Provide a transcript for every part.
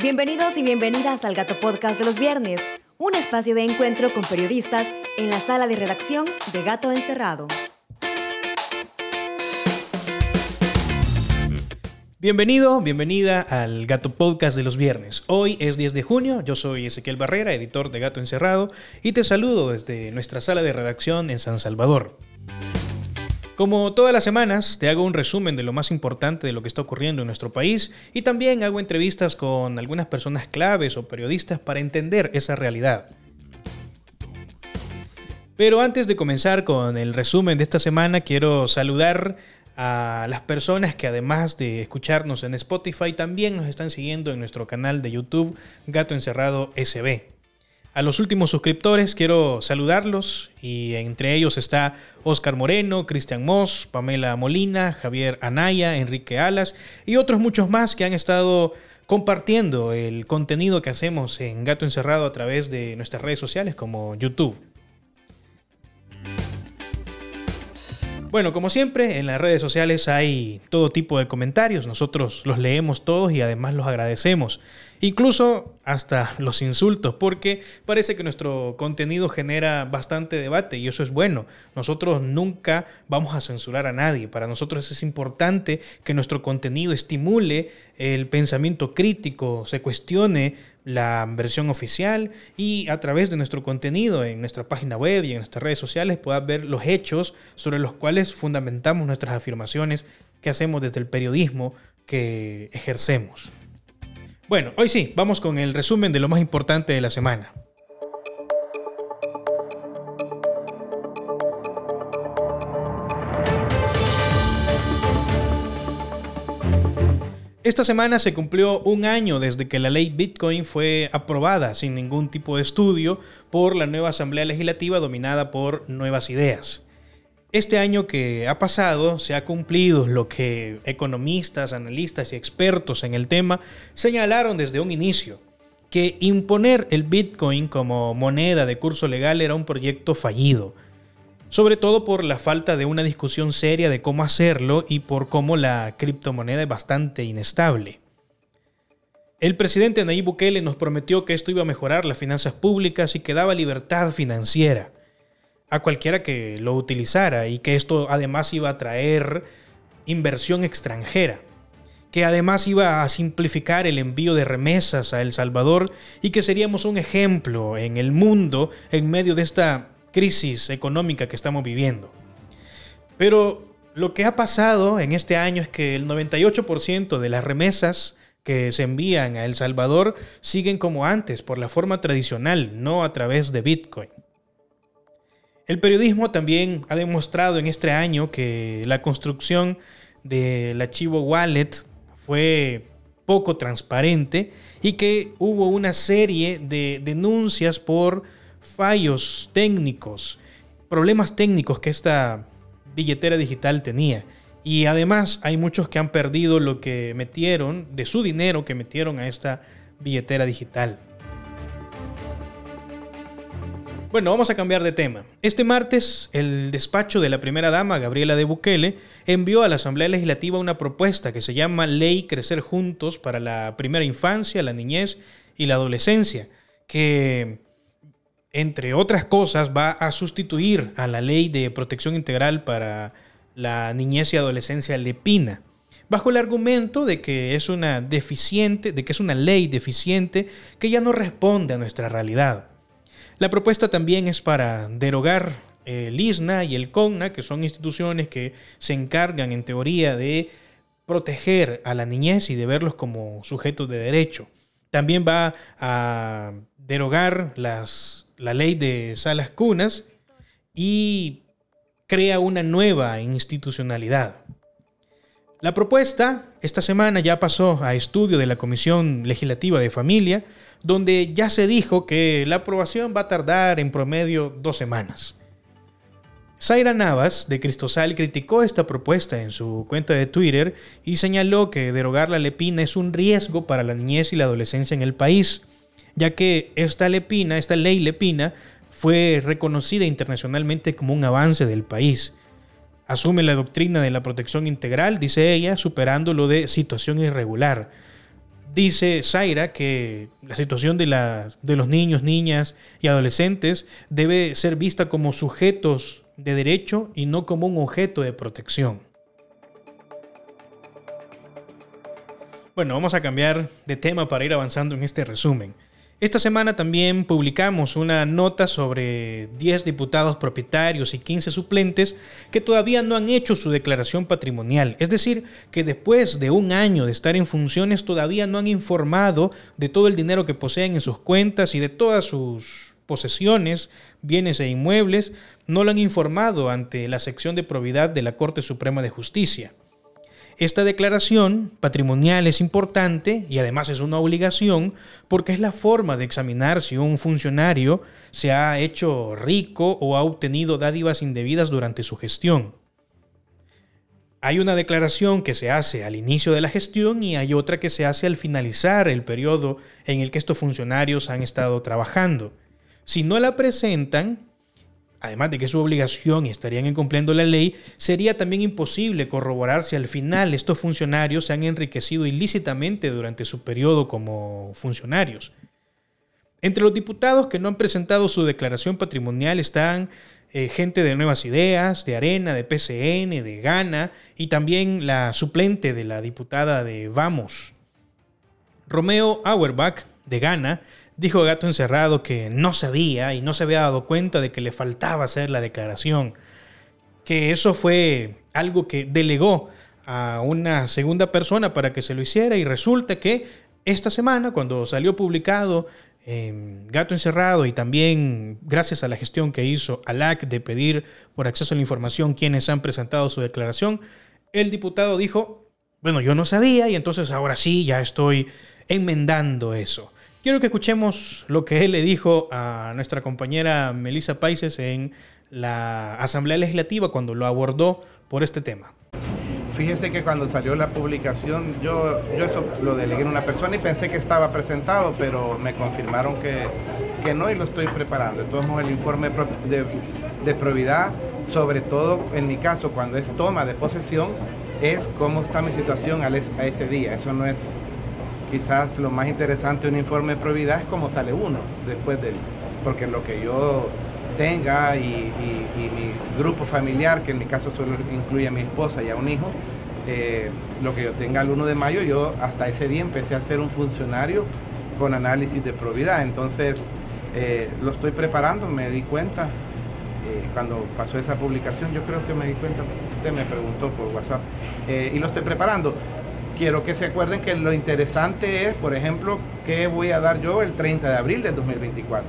Bienvenidos y bienvenidas al Gato Podcast de los viernes, un espacio de encuentro con periodistas en la sala de redacción de Gato Encerrado. Bienvenido, bienvenida al Gato Podcast de los viernes. Hoy es 10 de junio, yo soy Ezequiel Barrera, editor de Gato Encerrado, y te saludo desde nuestra sala de redacción en San Salvador. Como todas las semanas, te hago un resumen de lo más importante de lo que está ocurriendo en nuestro país y también hago entrevistas con algunas personas claves o periodistas para entender esa realidad. Pero antes de comenzar con el resumen de esta semana, quiero saludar a las personas que además de escucharnos en Spotify, también nos están siguiendo en nuestro canal de YouTube Gato Encerrado SB. A los últimos suscriptores quiero saludarlos y entre ellos está Oscar Moreno, Cristian Moss, Pamela Molina, Javier Anaya, Enrique Alas y otros muchos más que han estado compartiendo el contenido que hacemos en Gato Encerrado a través de nuestras redes sociales como YouTube. Bueno, como siempre, en las redes sociales hay todo tipo de comentarios, nosotros los leemos todos y además los agradecemos. Incluso hasta los insultos, porque parece que nuestro contenido genera bastante debate y eso es bueno. Nosotros nunca vamos a censurar a nadie. Para nosotros es importante que nuestro contenido estimule el pensamiento crítico, se cuestione la versión oficial y a través de nuestro contenido en nuestra página web y en nuestras redes sociales puedas ver los hechos sobre los cuales fundamentamos nuestras afirmaciones que hacemos desde el periodismo que ejercemos. Bueno, hoy sí, vamos con el resumen de lo más importante de la semana. Esta semana se cumplió un año desde que la ley Bitcoin fue aprobada sin ningún tipo de estudio por la nueva Asamblea Legislativa dominada por Nuevas Ideas. Este año que ha pasado se ha cumplido lo que economistas, analistas y expertos en el tema señalaron desde un inicio, que imponer el Bitcoin como moneda de curso legal era un proyecto fallido, sobre todo por la falta de una discusión seria de cómo hacerlo y por cómo la criptomoneda es bastante inestable. El presidente Nayib Bukele nos prometió que esto iba a mejorar las finanzas públicas y que daba libertad financiera a cualquiera que lo utilizara y que esto además iba a traer inversión extranjera, que además iba a simplificar el envío de remesas a El Salvador y que seríamos un ejemplo en el mundo en medio de esta crisis económica que estamos viviendo. Pero lo que ha pasado en este año es que el 98% de las remesas que se envían a El Salvador siguen como antes, por la forma tradicional, no a través de Bitcoin. El periodismo también ha demostrado en este año que la construcción del archivo Wallet fue poco transparente y que hubo una serie de denuncias por fallos técnicos, problemas técnicos que esta billetera digital tenía. Y además hay muchos que han perdido lo que metieron, de su dinero que metieron a esta billetera digital. Bueno, vamos a cambiar de tema. Este martes, el despacho de la primera dama, Gabriela de Bukele, envió a la Asamblea Legislativa una propuesta que se llama Ley Crecer Juntos para la primera infancia, la niñez y la adolescencia, que, entre otras cosas, va a sustituir a la Ley de Protección Integral para la Niñez y Adolescencia Lepina bajo el argumento de que es una deficiente, de que es una ley deficiente que ya no responde a nuestra realidad. La propuesta también es para derogar el ISNA y el CONNA, que son instituciones que se encargan en teoría de proteger a la niñez y de verlos como sujetos de derecho. También va a derogar la ley de salas cunas y crea una nueva institucionalidad. La propuesta esta semana ya pasó a estudio de la Comisión Legislativa de Familia, donde ya se dijo que la aprobación va a tardar en promedio dos semanas. Zaira Navas, de Cristosal, criticó esta propuesta en su cuenta de Twitter y señaló que derogar la lepina es un riesgo para la niñez y la adolescencia en el país, ya que esta lepina, esta ley lepina, fue reconocida internacionalmente como un avance del país. Asume la doctrina de la protección integral, dice ella, superando lo de situación irregular Dice Zaira que la situación de, de los niños, niñas y adolescentes debe ser vista como sujetos de derecho y no como un objeto de protección. Bueno, vamos a cambiar de tema para ir avanzando en este resumen. Esta semana también publicamos una nota sobre 10 diputados propietarios y 15 suplentes que todavía no han hecho su declaración patrimonial. Es decir, que después de un año de estar en funciones todavía no han informado de todo el dinero que poseen en sus cuentas y de todas sus posesiones, bienes e inmuebles, no lo han informado ante la sección de probidad de la Corte Suprema de Justicia. Esta declaración patrimonial es importante y además es una obligación porque es la forma de examinar si un funcionario se ha hecho rico o ha obtenido dádivas indebidas durante su gestión. Hay una declaración que se hace al inicio de la gestión y hay otra que se hace al finalizar el periodo en el que estos funcionarios han estado trabajando. Si no la presentan, además de que es su obligación y estarían incumpliendo la ley, sería también imposible corroborar si al final estos funcionarios se han enriquecido ilícitamente durante su periodo como funcionarios. Entre los diputados que no han presentado su declaración patrimonial están eh, gente de Nuevas Ideas, de Arena, de PCN, de Gana y también la suplente de la diputada de Vamos. Romeo Auerbach, de Gana, Dijo Gato Encerrado que no sabía y no se había dado cuenta de que le faltaba hacer la declaración, que eso fue algo que delegó a una segunda persona para que se lo hiciera y resulta que esta semana, cuando salió publicado Gato Encerrado y también gracias a la gestión que hizo ALAC de pedir por acceso a la información quienes han presentado su declaración, el diputado dijo, bueno, yo no sabía y entonces ahora sí, ya estoy enmendando eso. Quiero que escuchemos lo que él le dijo a nuestra compañera Melissa Paises en la Asamblea Legislativa cuando lo abordó por este tema. Fíjese que cuando salió la publicación, yo, yo eso lo delegué en una persona y pensé que estaba presentado, pero me confirmaron que, que no y lo estoy preparando. Entonces el informe de, de probidad, sobre todo en mi caso cuando es toma de posesión, es cómo está mi situación a ese día. Eso no es quizás lo más interesante de un informe de probidad es cómo sale uno después del, porque lo que yo tenga y, mi grupo familiar, que en mi caso solo incluye a mi esposa y a un hijo, eh, lo que yo tenga el 1 de mayo, yo hasta ese día empecé a ser un funcionario con análisis de probidad. Entonces, eh, lo estoy preparando, me di cuenta eh, cuando pasó esa publicación, yo creo que me di cuenta, usted me preguntó por WhatsApp, y lo estoy preparando quiero que se acuerden que lo interesante es, por ejemplo, qué voy a dar yo el 30 de abril del 2024.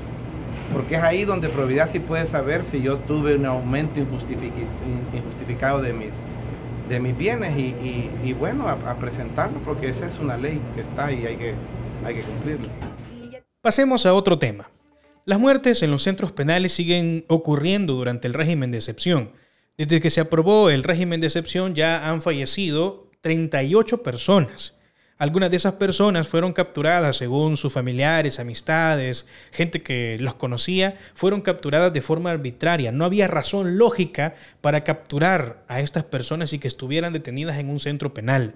Porque es ahí donde Providad sí puede saber si yo tuve un aumento injustificado de mis, de mis bienes y, bueno, a, presentarlo porque esa es una ley que está y hay que, hay que cumplirla. Pasemos a otro tema. Las muertes en los centros penales siguen ocurriendo durante el régimen de excepción. Desde que se aprobó el régimen de excepción ya han fallecido 38 personas. Algunas de esas personas fueron capturadas según sus familiares, amistades, gente que los conocía, fueron capturadas de forma arbitraria. No había razón lógica para capturar a estas personas y que estuvieran detenidas en un centro penal.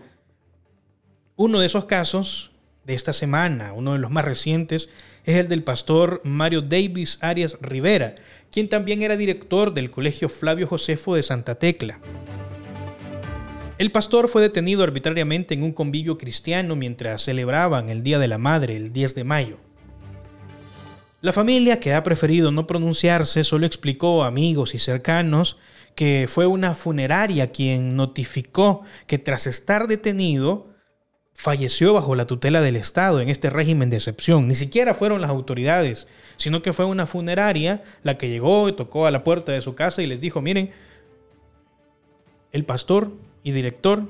Uno de esos casos de esta semana, uno de los más recientes, es el del pastor Mario Davis Arias Rivera, quien también era director del Colegio Flavio Josefo de Santa Tecla. El pastor fue detenido arbitrariamente en un convivio cristiano mientras celebraban el Día de la Madre el 10 de mayo. La familia, que ha preferido no pronunciarse, solo explicó a amigos y cercanos que fue una funeraria quien notificó que tras estar detenido, falleció bajo la tutela del Estado en este régimen de excepción. Ni siquiera fueron las autoridades, sino que fue una funeraria la que llegó y tocó a la puerta de su casa y les dijo, miren, el pastor y director,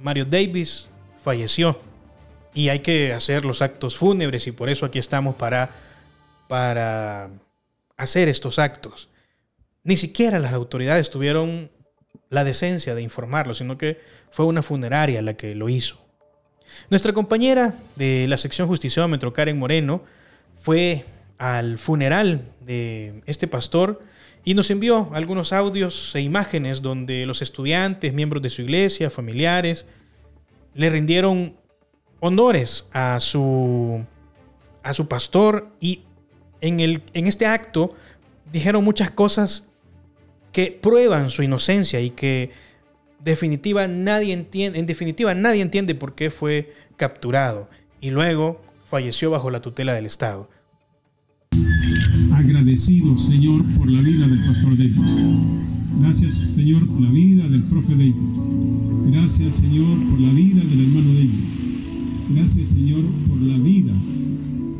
Mario Davis, falleció. Y hay que hacer los actos fúnebres y por eso aquí estamos para, para hacer estos actos. Ni siquiera las autoridades tuvieron la decencia de informarlo, sino que fue una funeraria la que lo hizo. Nuestra compañera de la sección Justiciómetro, Karen Moreno, fue al funeral de este pastor y nos envió algunos audios e imágenes donde los estudiantes, miembros de su iglesia, familiares, le rindieron honores a su, a su pastor y en, el, en este acto dijeron muchas cosas que prueban su inocencia y que definitiva nadie entiende, en definitiva nadie entiende por qué fue capturado y luego falleció bajo la tutela del Estado. Agradecido, Señor, por la vida del pastor Davis. Gracias, Señor, por la vida del profe Davis. Gracias, Señor, por la vida del hermano Davis. Gracias, Señor, por la vida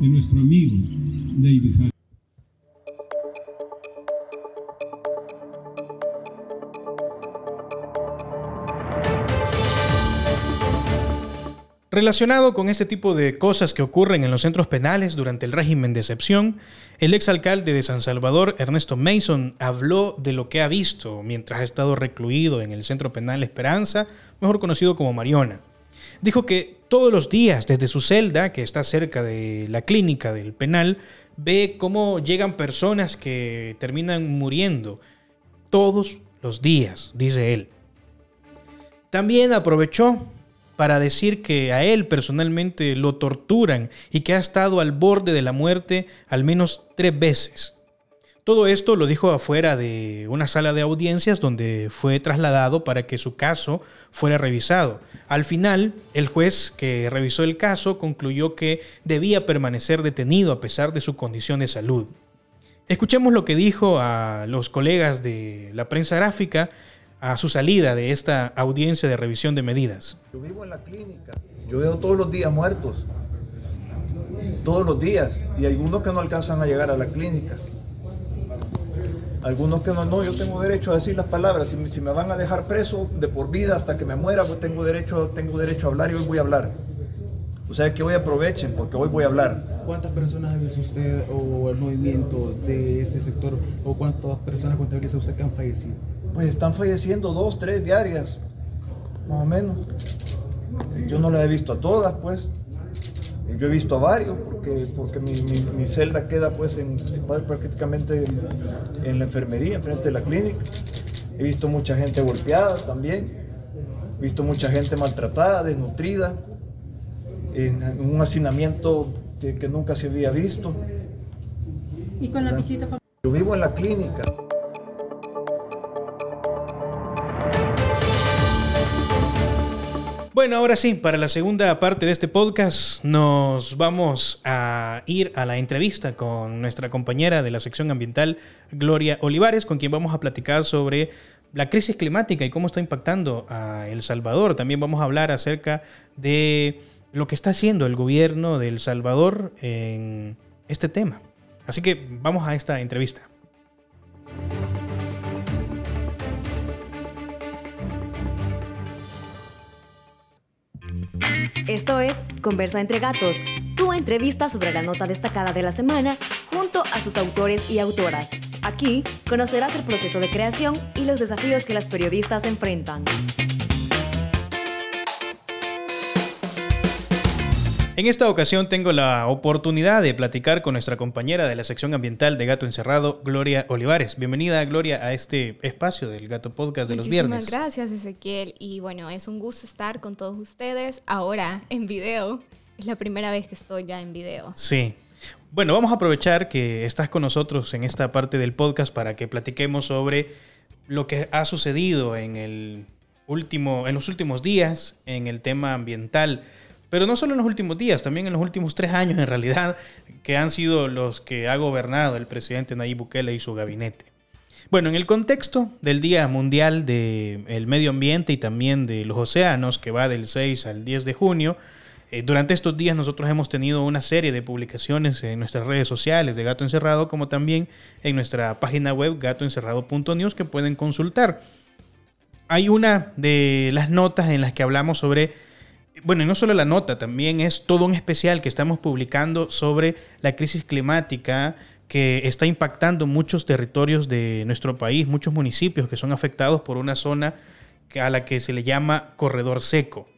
de nuestro amigo Davis. Relacionado con este tipo de cosas que ocurren en los centros penales durante el régimen de excepción, el exalcalde de San Salvador, Ernesto Mason, habló de lo que ha visto mientras ha estado recluido en el centro penal Esperanza, mejor conocido como Mariona. Dijo que todos los días desde su celda, que está cerca de la clínica del penal, ve cómo llegan personas que terminan muriendo. Todos los días, dice él. También aprovechó para decir que a él personalmente lo torturan y que ha estado al borde de la muerte al menos tres veces. Todo esto lo dijo afuera de una sala de audiencias donde fue trasladado para que su caso fuera revisado. Al final, el juez que revisó el caso concluyó que debía permanecer detenido a pesar de su condición de salud. Escuchemos lo que dijo a los colegas de la prensa gráfica a su salida de esta audiencia de revisión de medidas? Yo vivo en la clínica, yo veo todos los días muertos, todos los días, y algunos que no alcanzan a llegar a la clínica. Algunos que no, no, yo tengo derecho a decir las palabras. Si, si me van a dejar preso de por vida hasta que me muera, pues tengo derecho, tengo derecho a hablar y hoy voy a hablar. O sea que hoy aprovechen porque hoy voy a hablar. ¿Cuántas personas ha visto usted o el movimiento de este sector o cuántas personas contabiliza usted que han fallecido? Pues están falleciendo dos, tres diarias, más o menos. Yo no las he visto a todas, pues. Yo he visto a varios porque, porque mi, mi, celda queda pues en, prácticamente en, la enfermería, enfrente de la clínica. He visto mucha gente golpeada también. He visto mucha gente maltratada, desnutrida en, un hacinamiento que, que, nunca se había visto. ¿Y con la visita Yo vivo en la clínica. Bueno, ahora sí, para la segunda parte de este podcast nos vamos a ir a la entrevista con nuestra compañera de la sección ambiental, Gloria Olivares, con quien vamos a platicar sobre la crisis climática y cómo está impactando a El Salvador. También vamos a hablar acerca de lo que está haciendo el gobierno de El Salvador en este tema. Así que vamos a esta entrevista. Esto es Conversa entre Gatos, tu entrevista sobre la nota destacada de la semana junto a sus autores y autoras. Aquí conocerás el proceso de creación y los desafíos que las periodistas enfrentan. En esta ocasión tengo la oportunidad de platicar con nuestra compañera de la sección ambiental de Gato Encerrado, Gloria Olivares. Bienvenida, Gloria, a este espacio del Gato Podcast de los viernes. Muchísimas gracias, Ezequiel. Y bueno, es un gusto estar con todos ustedes ahora en video. Es la primera vez que estoy ya en video. Sí. Bueno, vamos a aprovechar que estás con nosotros en esta parte del podcast para que platiquemos sobre lo que ha sucedido en el último, en los últimos días en el tema ambiental. Pero no solo en los últimos días, también en los últimos tres años en realidad, que han sido los que ha gobernado el presidente Nayib Bukele y su gabinete. Bueno, en el contexto del Día Mundial del Medio Ambiente y también de los Océanos, que va del 6 al 10 de junio, eh, durante estos días nosotros hemos tenido una serie de publicaciones en nuestras redes sociales de Gato Encerrado, como también en nuestra página web gatoencerrado.news que pueden consultar. Hay una de las notas en las que hablamos sobre bueno, y no solo la nota, también es todo un especial que estamos publicando sobre la crisis climática que está impactando muchos territorios de nuestro país, muchos municipios que son afectados por una zona a la que se le llama corredor seco.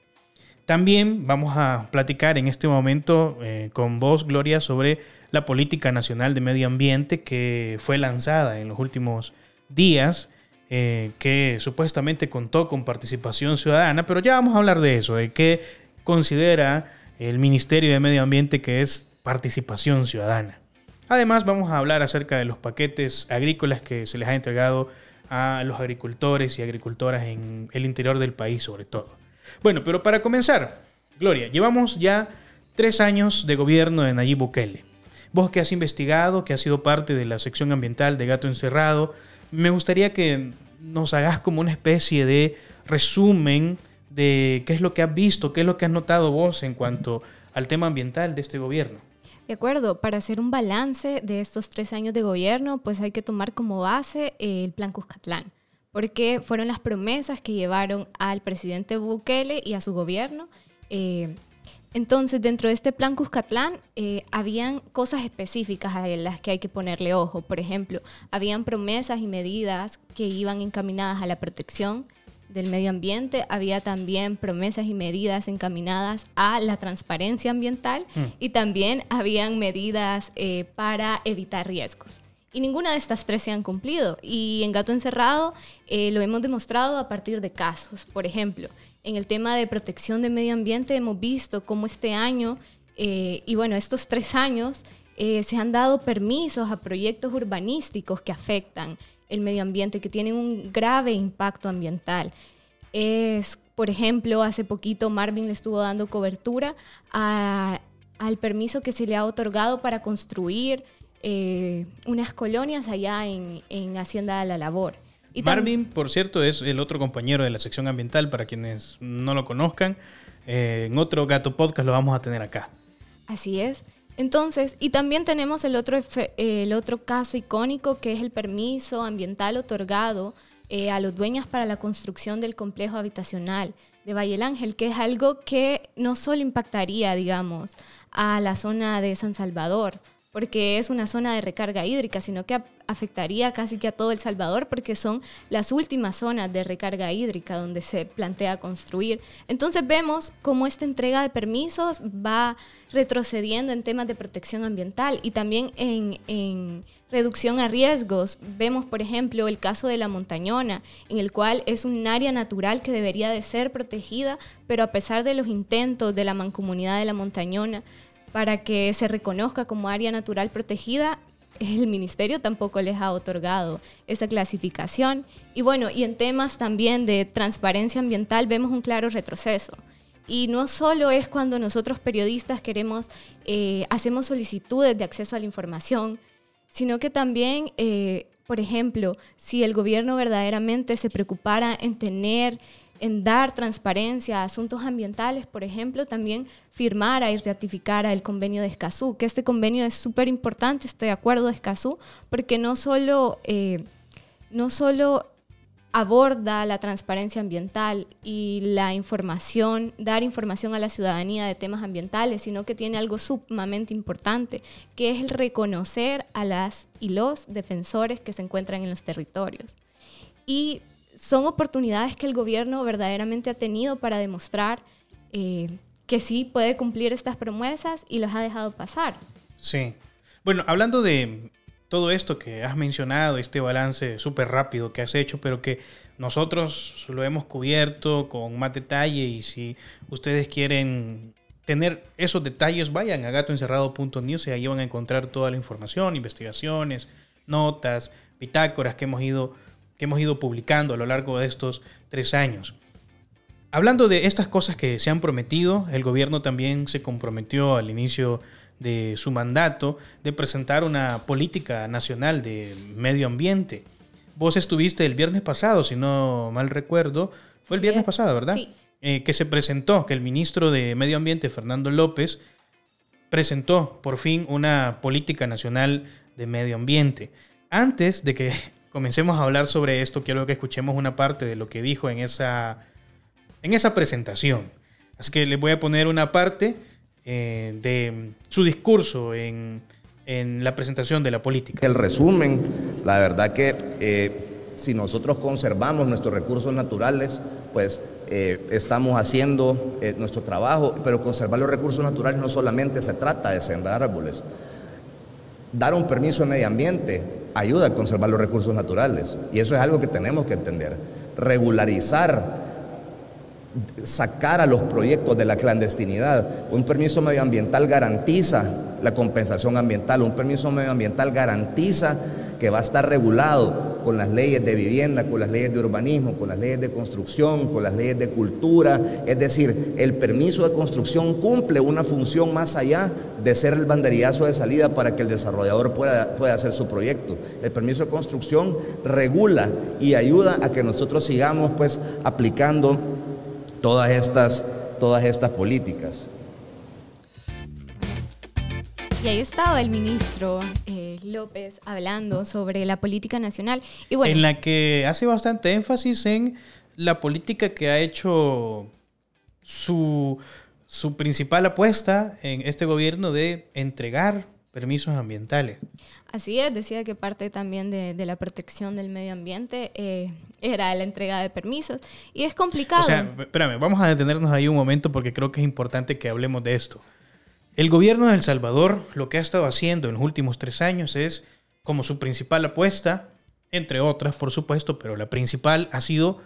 También vamos a platicar en este momento eh, con vos, Gloria, sobre la política nacional de medio ambiente que fue lanzada en los últimos días eh, que supuestamente contó con participación ciudadana, pero ya vamos a hablar de eso, de qué considera el Ministerio de Medio Ambiente que es participación ciudadana. Además, vamos a hablar acerca de los paquetes agrícolas que se les ha entregado a los agricultores y agricultoras en el interior del país, sobre todo. Bueno, pero para comenzar, Gloria, llevamos ya tres años de gobierno de Nayib Bukele. Vos que has investigado, que has sido parte de la sección ambiental de Gato Encerrado, me gustaría que nos hagas como una especie de resumen de qué es lo que has visto, qué es lo que has notado vos en cuanto al tema ambiental de este gobierno. De acuerdo, para hacer un balance de estos tres años de gobierno, pues hay que tomar como base el Plan Cuscatlán, porque fueron las promesas que llevaron al presidente Bukele y a su gobierno. Eh, entonces, dentro de este plan Cuscatlán, eh, habían cosas específicas a las que hay que ponerle ojo. Por ejemplo, habían promesas y medidas que iban encaminadas a la protección del medio ambiente, había también promesas y medidas encaminadas a la transparencia ambiental mm. y también habían medidas eh, para evitar riesgos. Y ninguna de estas tres se han cumplido. Y en Gato Encerrado eh, lo hemos demostrado a partir de casos. Por ejemplo, en el tema de protección del medio ambiente hemos visto cómo este año, eh, y bueno, estos tres años, se han dado permisos a proyectos urbanísticos que afectan el medio ambiente, que tienen un grave impacto ambiental. Es, por ejemplo, hace poquito Marvin le estuvo dando cobertura al permiso que se le ha otorgado para construir eh, unas colonias allá en, Hacienda de la Labor. Y Marvin, por cierto, es el otro compañero de la sección ambiental, para quienes no lo conozcan. Eh, en otro Gato Podcast lo vamos a tener acá. Así es. Entonces, y también tenemos el otro, el otro caso icónico que es el permiso ambiental otorgado eh, a los dueños para la construcción del complejo habitacional de Valle del Ángel, que es algo que no solo impactaría, digamos, a la zona de San Salvador, porque es una zona de recarga hídrica, sino que afectaría casi que a todo El Salvador, porque son las últimas zonas de recarga hídrica donde se plantea construir. Entonces vemos cómo esta entrega de permisos va retrocediendo en temas de protección ambiental y también en, reducción a riesgos. Vemos, por ejemplo, el caso de la montañona, en el cual es un área natural que debería de ser protegida, pero a pesar de los intentos de la mancomunidad de la montañona, para que se reconozca como área natural protegida, el ministerio tampoco les ha otorgado esa clasificación. Y bueno, y en temas también de transparencia ambiental vemos un claro retroceso. Y no solo es cuando nosotros periodistas queremos, eh, hacemos solicitudes de acceso a la información, sino que también, eh, por ejemplo, si el gobierno verdaderamente se preocupara en tener en dar transparencia a asuntos ambientales, por ejemplo, también firmara y ratificara el convenio de Escazú, que este convenio es súper importante, estoy de acuerdo de Escazú, porque no solo, eh, no solo aborda la transparencia ambiental y la información, dar información a la ciudadanía de temas ambientales, sino que tiene algo sumamente importante, que es el reconocer a las y los defensores que se encuentran en los territorios. Y son oportunidades que el gobierno verdaderamente ha tenido para demostrar eh, que sí puede cumplir estas promesas y los ha dejado pasar. Sí. Bueno, hablando de todo esto que has mencionado, este balance súper rápido que has hecho, pero que nosotros lo hemos cubierto con más detalle y si ustedes quieren tener esos detalles, vayan a gatoencerrado.news y ahí van a encontrar toda la información, investigaciones, notas, bitácoras que hemos ido que hemos ido publicando a lo largo de estos tres años. Hablando de estas cosas que se han prometido, el gobierno también se comprometió al inicio de su mandato de presentar una política nacional de medio ambiente. Vos estuviste el viernes pasado, si no mal recuerdo, fue el viernes pasado, ¿verdad? Sí. Eh, que se presentó, que el ministro de Medio Ambiente, Fernando López, presentó por fin una política nacional de medio ambiente. Antes de que comencemos a hablar sobre esto, quiero que escuchemos una parte de lo que dijo en esa, en esa presentación. Así que les voy a poner una parte eh, de su discurso en, en, la presentación de la política. El resumen, la verdad que eh, si nosotros conservamos nuestros recursos naturales, pues eh, estamos haciendo nuestro trabajo, pero conservar los recursos naturales no solamente se trata de sembrar árboles, dar un permiso de medio ambiente, ayuda a conservar los recursos naturales. Y eso es algo que tenemos que entender. Regularizar sacar a los proyectos de la clandestinidad. Un permiso medioambiental garantiza la compensación ambiental, un permiso medioambiental garantiza que va a estar regulado con las leyes de vivienda, con las leyes de urbanismo, con las leyes de construcción, con las leyes de cultura. Es decir, el permiso de construcción cumple una función más allá de ser el banderillazo de salida para que el desarrollador pueda, pueda hacer su proyecto. El permiso de construcción regula y ayuda a que nosotros sigamos pues aplicando todas estas, todas estas políticas. Y ahí estaba el ministro eh, López hablando sobre la política nacional. Y bueno, en la que hace bastante énfasis en la política que ha hecho su, su principal apuesta en este gobierno de entregar permisos ambientales. Así es, decía que parte también de, de la protección del medio ambiente eh, era la entrega de permisos. Y es complicado. O sea, espérame, vamos a detenernos ahí un momento porque creo que es importante que hablemos de esto. El gobierno de El Salvador lo que ha estado haciendo en los últimos tres años es, como su principal apuesta, entre otras, por supuesto, pero la principal ha sido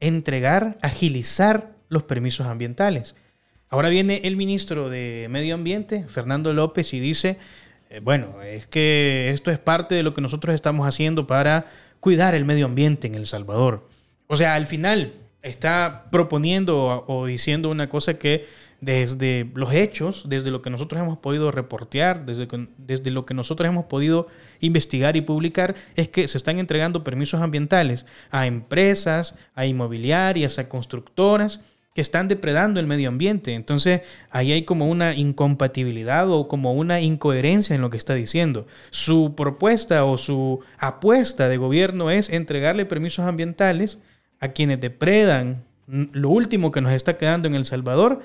entregar, agilizar los permisos ambientales. Ahora viene el ministro de Medio Ambiente, Fernando López, y dice, eh, bueno, es que esto es parte de lo que nosotros estamos haciendo para cuidar el medio ambiente en El Salvador. O sea, al final está proponiendo o, o diciendo una cosa que desde los hechos, desde lo que nosotros hemos podido reportear, desde, desde lo que nosotros hemos podido investigar y publicar, es que se están entregando permisos ambientales a empresas, a inmobiliarias, a constructoras que están depredando el medio ambiente. Entonces, ahí hay como una incompatibilidad o como una incoherencia en lo que está diciendo. Su propuesta o su apuesta de gobierno es entregarle permisos ambientales a quienes depredan lo último que nos está quedando en El Salvador,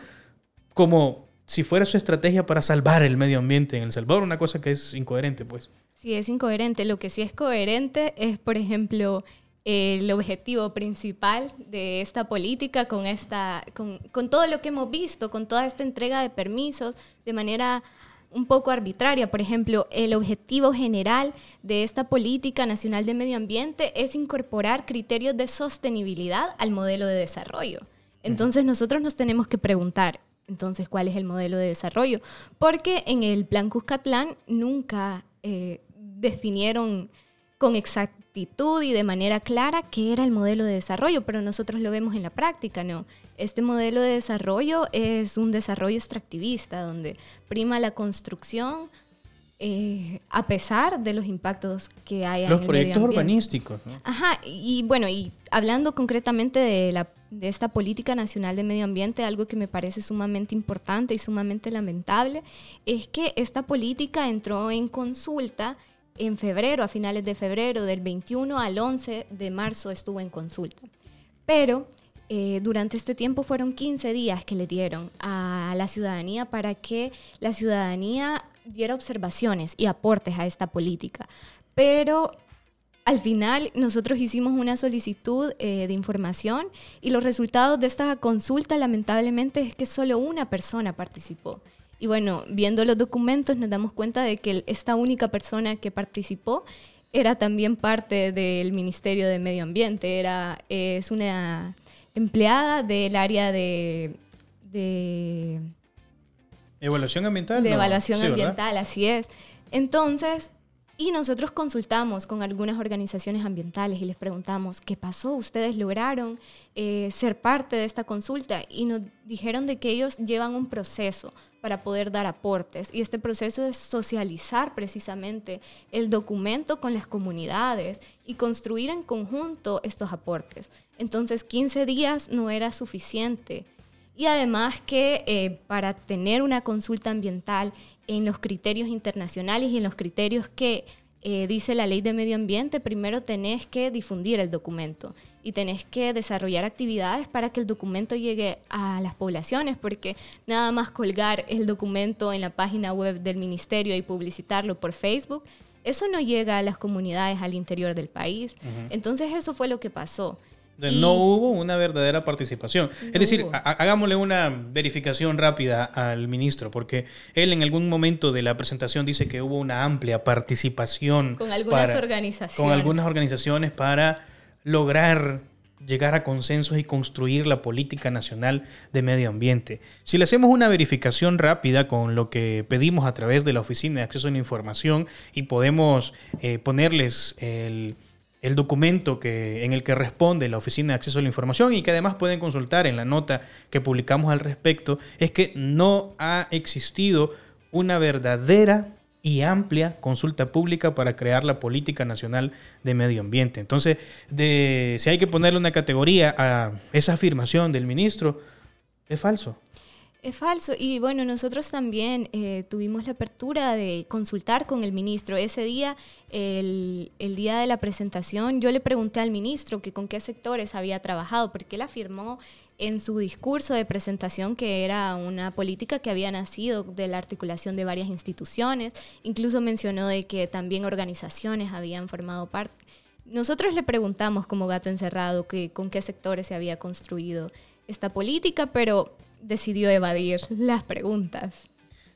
como si fuera su estrategia para salvar el medio ambiente en El Salvador, una cosa que es incoherente, pues. Sí, es incoherente. Lo que sí es coherente es, por ejemplo, el objetivo principal de esta política con, esta, con, con, todo lo que hemos visto, con toda esta entrega de permisos de manera un poco arbitraria. Por ejemplo, el objetivo general de esta política nacional de medio ambiente es incorporar criterios de sostenibilidad al modelo de desarrollo. Entonces nosotros nos tenemos que preguntar, entonces, ¿cuál es el modelo de desarrollo? Porque en el Plan Cuscatlán nunca eh, definieron con exactitud y de manera clara qué era el modelo de desarrollo, pero nosotros lo vemos en la práctica, ¿no? Este modelo de desarrollo es un desarrollo extractivista, donde prima la construcción eh, a pesar de los impactos que hay en el proyectos urbanísticos. ¿no? Ajá, y bueno, y hablando concretamente de la de esta política nacional de medio ambiente, algo que me parece sumamente importante y sumamente lamentable, es que esta política entró en consulta en febrero, a finales de febrero, del 21 al 11 de marzo estuvo en consulta. Pero eh, durante este tiempo fueron 15 días que le dieron a la ciudadanía para que la ciudadanía diera observaciones y aportes a esta política. Pero al final nosotros hicimos una solicitud eh, de información y los resultados de esta consulta lamentablemente es que solo una persona participó. Y bueno, viendo los documentos nos damos cuenta de que esta única persona que participó era también parte del Ministerio de Medio Ambiente, era, es una empleada del área de... Evaluación ambiental. De evaluación ambiental, así es. Entonces, y nosotros consultamos con algunas organizaciones ambientales y les preguntamos, ¿qué pasó? ¿Ustedes lograron eh, ser parte de esta consulta? Y nos dijeron de que ellos llevan un proceso para poder dar aportes. Y este proceso es socializar precisamente el documento con las comunidades y construir en conjunto estos aportes. Entonces, 15 días no era suficiente. Y además que eh, para tener una consulta ambiental en los criterios internacionales y en los criterios que eh, dice la ley de medio ambiente, primero tenés que difundir el documento y tenés que desarrollar actividades para que el documento llegue a las poblaciones, porque nada más colgar el documento en la página web del ministerio y publicitarlo por Facebook, eso no llega a las comunidades al interior del país. Entonces eso fue lo que pasó. No hubo una verdadera participación. es decir, hagámosle una verificación rápida al ministro, porque él en algún momento de la presentación dice que hubo una amplia participación. Con algunas organizaciones. Con algunas organizaciones para lograr llegar a consensos y construir la política nacional de medio ambiente. Si le hacemos una verificación rápida con lo que pedimos a través de la Oficina de Acceso a la Información y podemos eh, ponerles el, documento que, en el que responde la Oficina de Acceso a la Información y que además pueden consultar en la nota que publicamos al respecto, es que no ha existido una verdadera y amplia consulta pública para crear la política nacional de medio ambiente. Entonces, de, si hay que ponerle una categoría a esa afirmación del ministro, es falso. Es falso. Y bueno, nosotros también eh, tuvimos la apertura de consultar con el ministro. Ese día, el, el, día de la presentación, yo le pregunté al ministro que con qué sectores había trabajado, porque él afirmó en su discurso de presentación que era una política que había nacido de la articulación de varias instituciones, incluso mencionó de que también organizaciones habían formado parte. Nosotros le preguntamos como gato encerrado que con qué sectores se había construido esta política, pero decidió evadir las preguntas.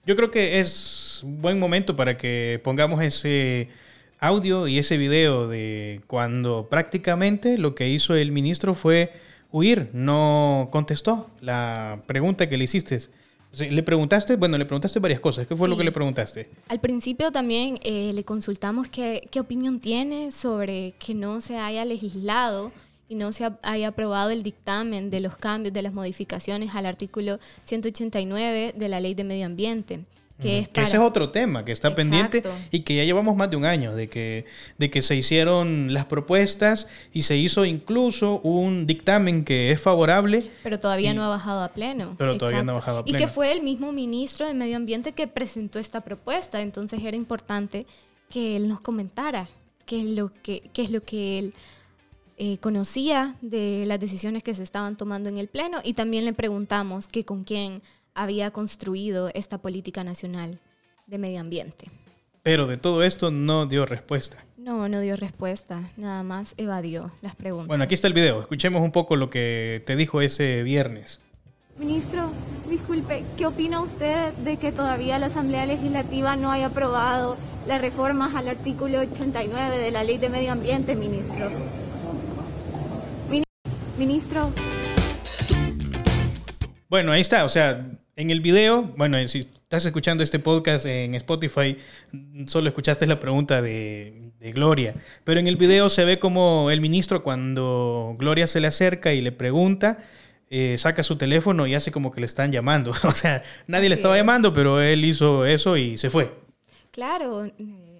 Yo creo que es un buen momento para que pongamos ese audio y ese video de cuando prácticamente lo que hizo el ministro fue huir, no contestó la pregunta que le hiciste. Le preguntaste, bueno, le preguntaste varias cosas. ¿Qué fue lo que le preguntaste? Al principio también eh, le consultamos qué, qué opinión tiene sobre que no se haya legislado y no se haya aprobado el dictamen de los cambios, de las modificaciones al artículo 189 de la Ley de Medio Ambiente. Que, ese es otro tema que está pendiente y que ya llevamos más de un año de que, de que se hicieron las propuestas y se hizo incluso un dictamen que es favorable. Pero todavía no ha bajado a pleno. Pero todavía no ha bajado a pleno. Y que fue el mismo ministro de Medio Ambiente que presentó esta propuesta. Entonces era importante que él nos comentara qué es lo que, qué es lo que él eh, conocía de las decisiones que se estaban tomando en el Pleno y también le preguntamos que con quién había construido esta política nacional de medio ambiente. Pero de todo esto no dio respuesta. No, no dio respuesta, nada más evadió las preguntas. Bueno, aquí está el video, escuchemos un poco lo que te dijo ese viernes. Ministro, disculpe, ¿qué opina usted de que todavía la Asamblea Legislativa no haya aprobado las reformas al artículo 89 de la Ley de Medio Ambiente, ministro? Ministro. Bueno, ahí está, o sea, en el video, bueno, si estás escuchando este podcast en Spotify, solo escuchaste la pregunta de, Gloria, pero en el video se ve como el ministro cuando Gloria se le acerca y le pregunta, eh, saca su teléfono y hace como que le están llamando. o sea, nadie le estaba llamando, pero él hizo eso y se fue. Claro,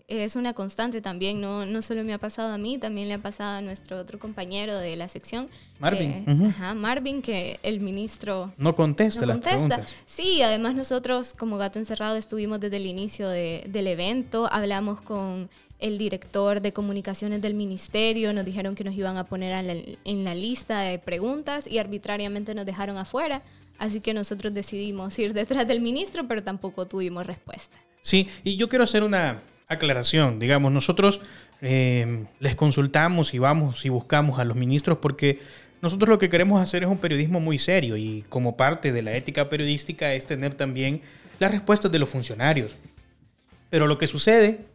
es una constante también, no, no solo me ha pasado a mí, también le ha pasado a nuestro otro compañero de la sección. Marvin. ajá, Marvin, que el ministro... No contesta, las preguntas. Sí, además nosotros como Gato Encerrado estuvimos desde el inicio del evento, hablamos con el director de comunicaciones del ministerio, nos dijeron que nos iban a poner en la lista de preguntas y arbitrariamente nos dejaron afuera. Así que nosotros decidimos ir detrás del ministro, pero tampoco tuvimos respuesta. Sí, y yo quiero hacer una, aclaración. Digamos, nosotros eh, les consultamos y vamos y buscamos a los ministros porque nosotros lo que queremos hacer es un periodismo muy serio y como parte de la ética periodística es tener también las respuestas de los funcionarios. Pero lo que sucede,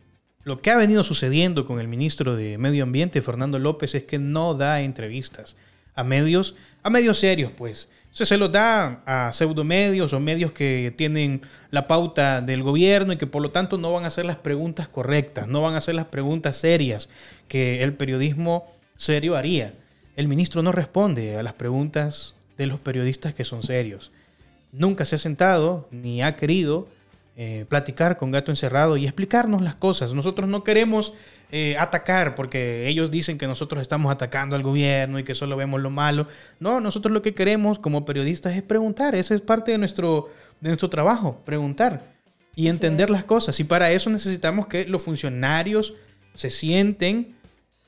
lo que ha venido sucediendo con el ministro de Medio Ambiente, Fernando López, es que no da entrevistas a medios, a medios serios, pues se los da a pseudomedios o medios que tienen la pauta del gobierno y que por lo tanto no van a hacer las preguntas correctas, no van a hacer las preguntas serias que el periodismo serio haría. El ministro no responde a las preguntas de los periodistas que son serios. Nunca se ha sentado ni ha querido eh, platicar con Gato Encerrado y explicarnos las cosas. Nosotros no queremos eh, atacar, porque ellos dicen que nosotros estamos atacando al gobierno y que solo vemos lo malo. No, nosotros lo que queremos como periodistas es preguntar. Esa es parte de nuestro, de nuestro trabajo, preguntar y entender las cosas. Y para eso necesitamos que los funcionarios se sienten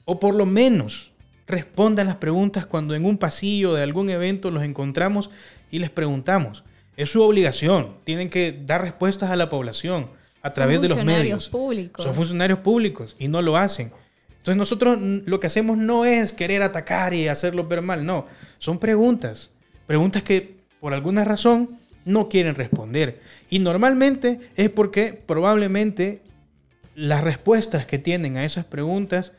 o por lo menos respondan las preguntas cuando en un pasillo de algún evento los encontramos y les preguntamos. Es su obligación. Tienen que dar respuestas a la población a través de los medios. Públicos. Son funcionarios públicos y no lo hacen. Entonces nosotros lo que hacemos no es querer atacar y hacerlo ver mal, no, son preguntas, preguntas que por alguna razón no quieren responder. Y normalmente es porque probablemente las respuestas que tienen a esas preguntas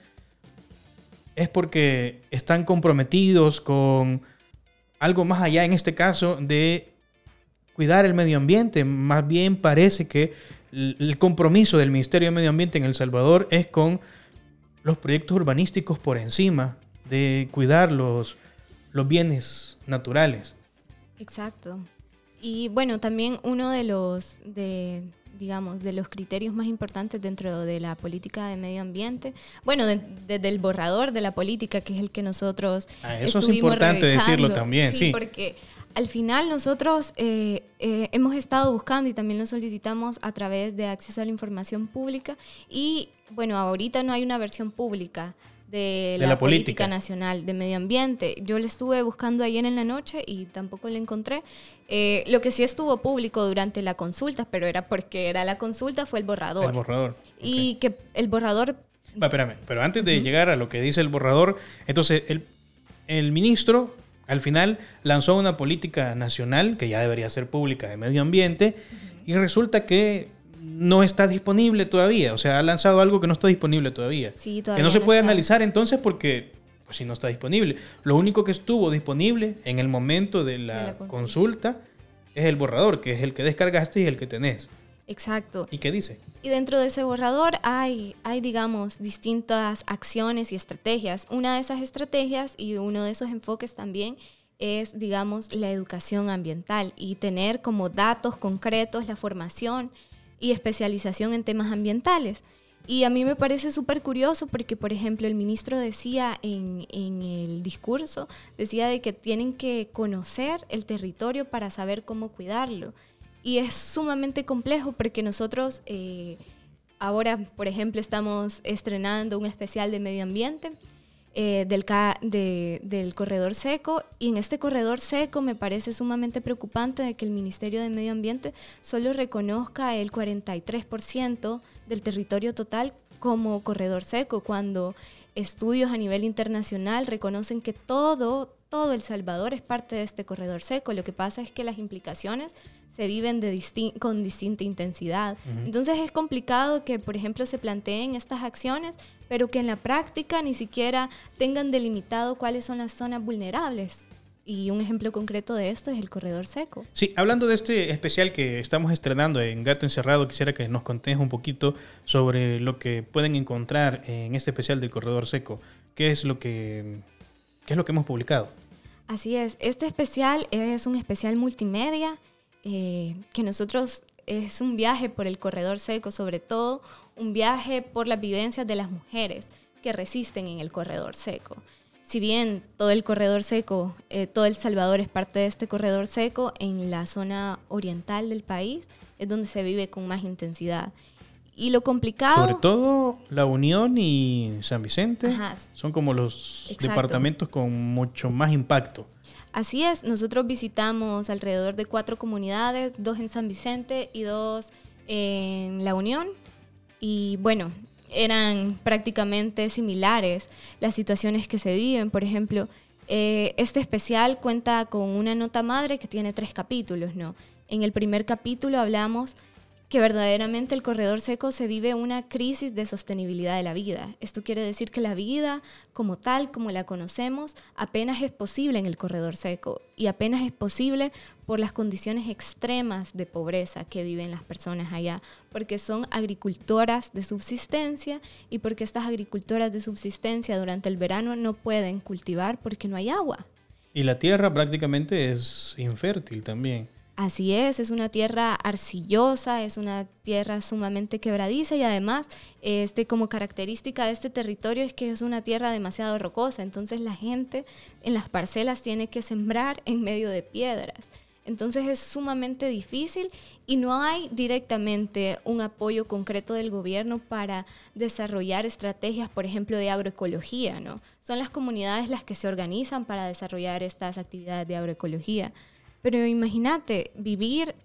es porque están comprometidos con algo más allá, en este caso, de cuidar el medio ambiente. Más bien parece que el compromiso del Ministerio de Medio Ambiente en El Salvador es con los proyectos urbanísticos por encima de cuidar los, los bienes naturales. Exacto. Y bueno, también uno de los, de, digamos, de los criterios más importantes dentro de la política de medio ambiente, bueno, desde el borrador de la política, que es el que nosotros... Ah, eso es importante decirlo también, sí. Porque al final nosotros eh, eh, hemos estado buscando y también lo solicitamos a través de acceso a la información pública y bueno, ahorita no hay una versión pública de, la, política. nacional de medio ambiente. Yo le estuve buscando ayer en la noche y tampoco la encontré. Eh, lo que sí estuvo público durante la consulta, pero era porque era la consulta, fue el borrador. El borrador. Y que el borrador... Va, espérame, pero antes de llegar a lo que dice el borrador, entonces el, el ministro al final lanzó una política nacional que ya debería ser pública de medio ambiente y resulta que no está disponible todavía. O sea, ha lanzado algo que no está disponible todavía. Sí, todavía que no se puede analizar entonces porque pues, si no está disponible. Lo único que estuvo disponible en el momento de la, consulta. es el borrador, que es el que descargaste y el que tenés. Exacto. ¿Y qué dice? Y dentro de ese borrador hay, hay, digamos, distintas acciones y estrategias. Una de esas estrategias y uno de esos enfoques también es, digamos, la educación ambiental y tener como datos concretos la formación y especialización en temas ambientales. Y a mí me parece súper curioso porque, por ejemplo, el ministro decía en, en, el discurso, decía de que tienen que conocer el territorio para saber cómo cuidarlo. Y es sumamente complejo porque nosotros eh, ahora, por ejemplo, estamos estrenando un especial de medio ambiente eh, del, del corredor seco y en este corredor seco me parece sumamente preocupante de que el Ministerio de Medio Ambiente solo reconozca el 43% del territorio total como corredor seco, cuando estudios a nivel internacional reconocen que todo, todo El Salvador es parte de este corredor seco. Lo que pasa es que las implicaciones se viven de con distinta intensidad. Entonces es complicado que, por ejemplo, se planteen estas acciones, pero que en la práctica ni siquiera tengan delimitado cuáles son las zonas vulnerables. Y un ejemplo concreto de esto es el corredor seco. Sí, hablando de este especial que estamos estrenando en Gato Encerrado, quisiera que nos contés un poquito sobre lo que pueden encontrar en este especial del corredor seco. ¿Qué es lo que, qué es lo que hemos publicado? Así es, este especial es un especial multimedia eh, que nosotros es un viaje por el corredor seco, sobre todo un viaje por las vivencias de las mujeres que resisten en el corredor seco. Si bien todo el corredor seco, eh, todo El Salvador es parte de este corredor seco, en la zona oriental del país es donde se vive con más intensidad. Y lo complicado... Sobre todo La Unión y San Vicente son como los departamentos con mucho más impacto. Así es, nosotros visitamos alrededor de cuatro comunidades, dos en San Vicente y dos en La Unión. Y bueno, eran prácticamente similares las situaciones que se viven. Por ejemplo, eh, este especial cuenta con una nota madre que tiene tres capítulos, ¿no? En el primer capítulo hablamos que verdaderamente el corredor seco se vive una crisis de sostenibilidad de la vida. Esto quiere decir que la vida como tal, como la conocemos, apenas es posible en el corredor seco y apenas es posible por las condiciones extremas de pobreza que viven las personas allá, porque son agricultoras de subsistencia y porque estas agricultoras de subsistencia durante el verano no pueden cultivar porque no hay agua. Y la tierra prácticamente es infértil también. Así es, es una tierra arcillosa, es una tierra sumamente quebradiza y además este, como característica de este territorio es que es una tierra demasiado rocosa, entonces la gente en las parcelas tiene que sembrar en medio de piedras. Entonces es sumamente difícil y no hay directamente un apoyo concreto del gobierno para desarrollar estrategias, por ejemplo, de agroecología, ¿no? Son las comunidades las que se organizan para desarrollar estas actividades de agroecología. Pero imagínate, vivir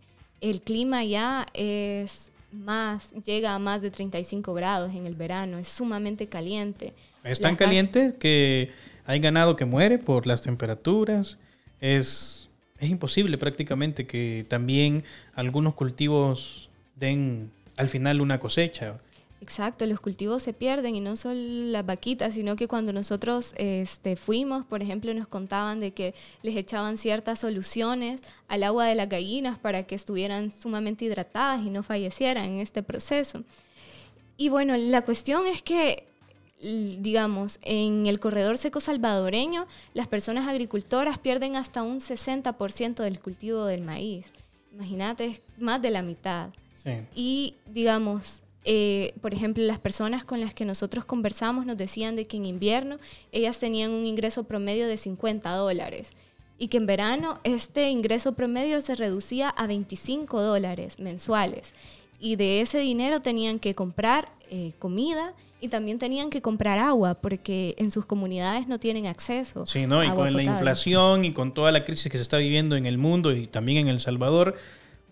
el clima ya es más, llega a más de 35 grados en el verano, es sumamente caliente. Es tan Las caliente que hay ganado que muere por las temperaturas. Es, es imposible prácticamente que también algunos cultivos den al final una cosecha. Exacto, los cultivos se pierden y no solo las vaquitas, sino que cuando nosotros este, fuimos, por ejemplo, nos contaban de que les echaban ciertas soluciones al agua de las gallinas para que estuvieran sumamente hidratadas y no fallecieran en este proceso. Y bueno, la cuestión es que, digamos, en el corredor seco salvadoreño, las personas agricultoras pierden hasta un 60% del cultivo del maíz. Imagínate, es más de la mitad. Sí. Y digamos, eh, por ejemplo, las personas con las que nosotros conversamos nos decían de que en invierno ellas tenían un ingreso promedio de 50 dólares y que en verano este ingreso promedio se reducía a 25 dólares mensuales. Y de ese dinero tenían que comprar eh, comida y también tenían que comprar agua porque en sus comunidades no tienen acceso. Sí, ¿no? Y con la inflación y con toda la crisis que se está viviendo en el mundo y también en El Salvador,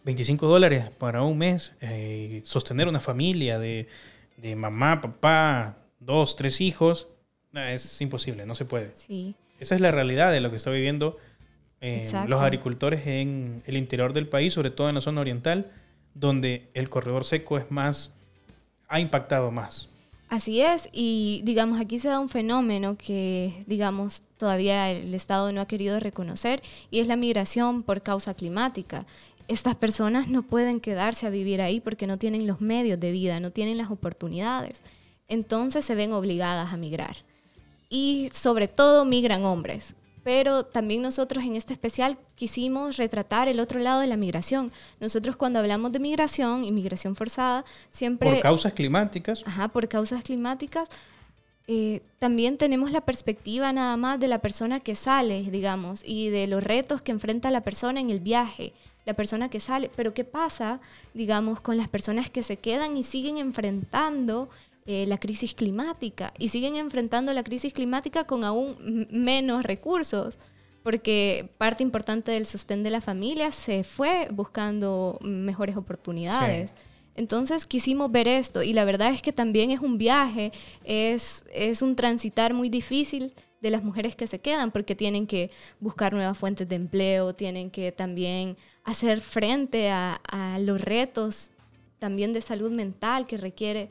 25 dólares para un mes, eh, sostener una familia de, de mamá, papá, dos, tres hijos, es imposible, no se puede. Sí. Esa es la realidad de lo que está viviendo eh, los agricultores en el interior del país, sobre todo en la zona oriental, donde el corredor seco es más, ha impactado más. Así es, y digamos, aquí se da un fenómeno que, digamos, todavía el Estado no ha querido reconocer, y es la migración por causa climática. Estas personas no pueden quedarse a vivir ahí porque no tienen los medios de vida, no tienen las oportunidades. Entonces se ven obligadas a migrar. Y sobre todo migran hombres. Pero también nosotros en este especial quisimos retratar el otro lado de la migración. Nosotros cuando hablamos de migración y migración forzada, siempre... Por causas climáticas, Ajá, por causas climáticas. Eh, también tenemos la perspectiva nada más de la persona que sale, digamos, y de los retos que enfrenta la persona en el viaje, la persona que sale. Pero ¿qué pasa, digamos, con las personas que se quedan y siguen enfrentando eh, la crisis climática? Y siguen enfrentando la crisis climática con aún menos recursos, porque parte importante del sostén de la familia se fue buscando mejores oportunidades. Entonces quisimos ver esto y la verdad es que también es un viaje, es, es un transitar muy difícil de las mujeres que se quedan porque tienen que buscar nuevas fuentes de empleo, tienen que también hacer frente a, a los retos también de salud mental que requiere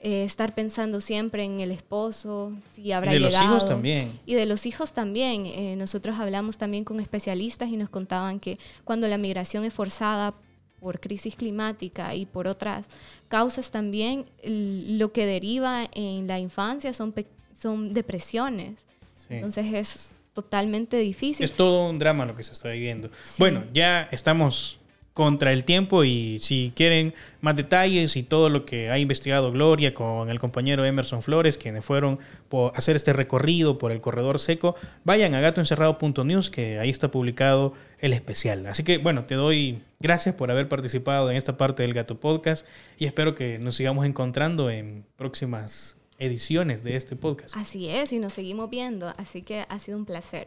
eh, estar pensando siempre en el esposo, si habrá de los llegado. hijos también. Y de los hijos también. Eh, nosotros hablamos también con especialistas y nos contaban que cuando la migración es forzada por crisis climática y por otras causas también, lo que deriva en la infancia son, son depresiones. Sí. Entonces es totalmente difícil. Es todo un drama lo que se está viviendo. Bueno, ya estamos contra el tiempo y si quieren más detalles y todo lo que ha investigado Gloria con el compañero Emerson Flores, quienes fueron por hacer este recorrido por el corredor seco, vayan a gatoencerrado.news que ahí está publicado el especial. Así que bueno, te doy gracias por haber participado en esta parte del Gato Podcast y espero que nos sigamos encontrando en próximas ediciones de este podcast. Así es, y nos seguimos viendo. Así que ha sido un placer.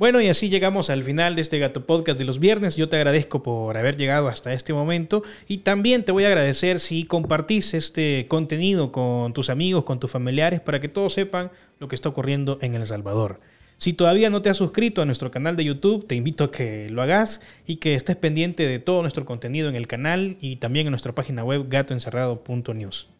Bueno, y así llegamos al final de este Gato Podcast de los viernes. Yo te agradezco por haber llegado hasta este momento y también te voy a agradecer si compartís este contenido con tus amigos, con tus familiares, para que todos sepan lo que está ocurriendo en El Salvador. Si todavía no te has suscrito a nuestro canal de YouTube, te invito a que lo hagas y que estés pendiente de todo nuestro contenido en el canal y también en nuestra página web gatoencerrado.news.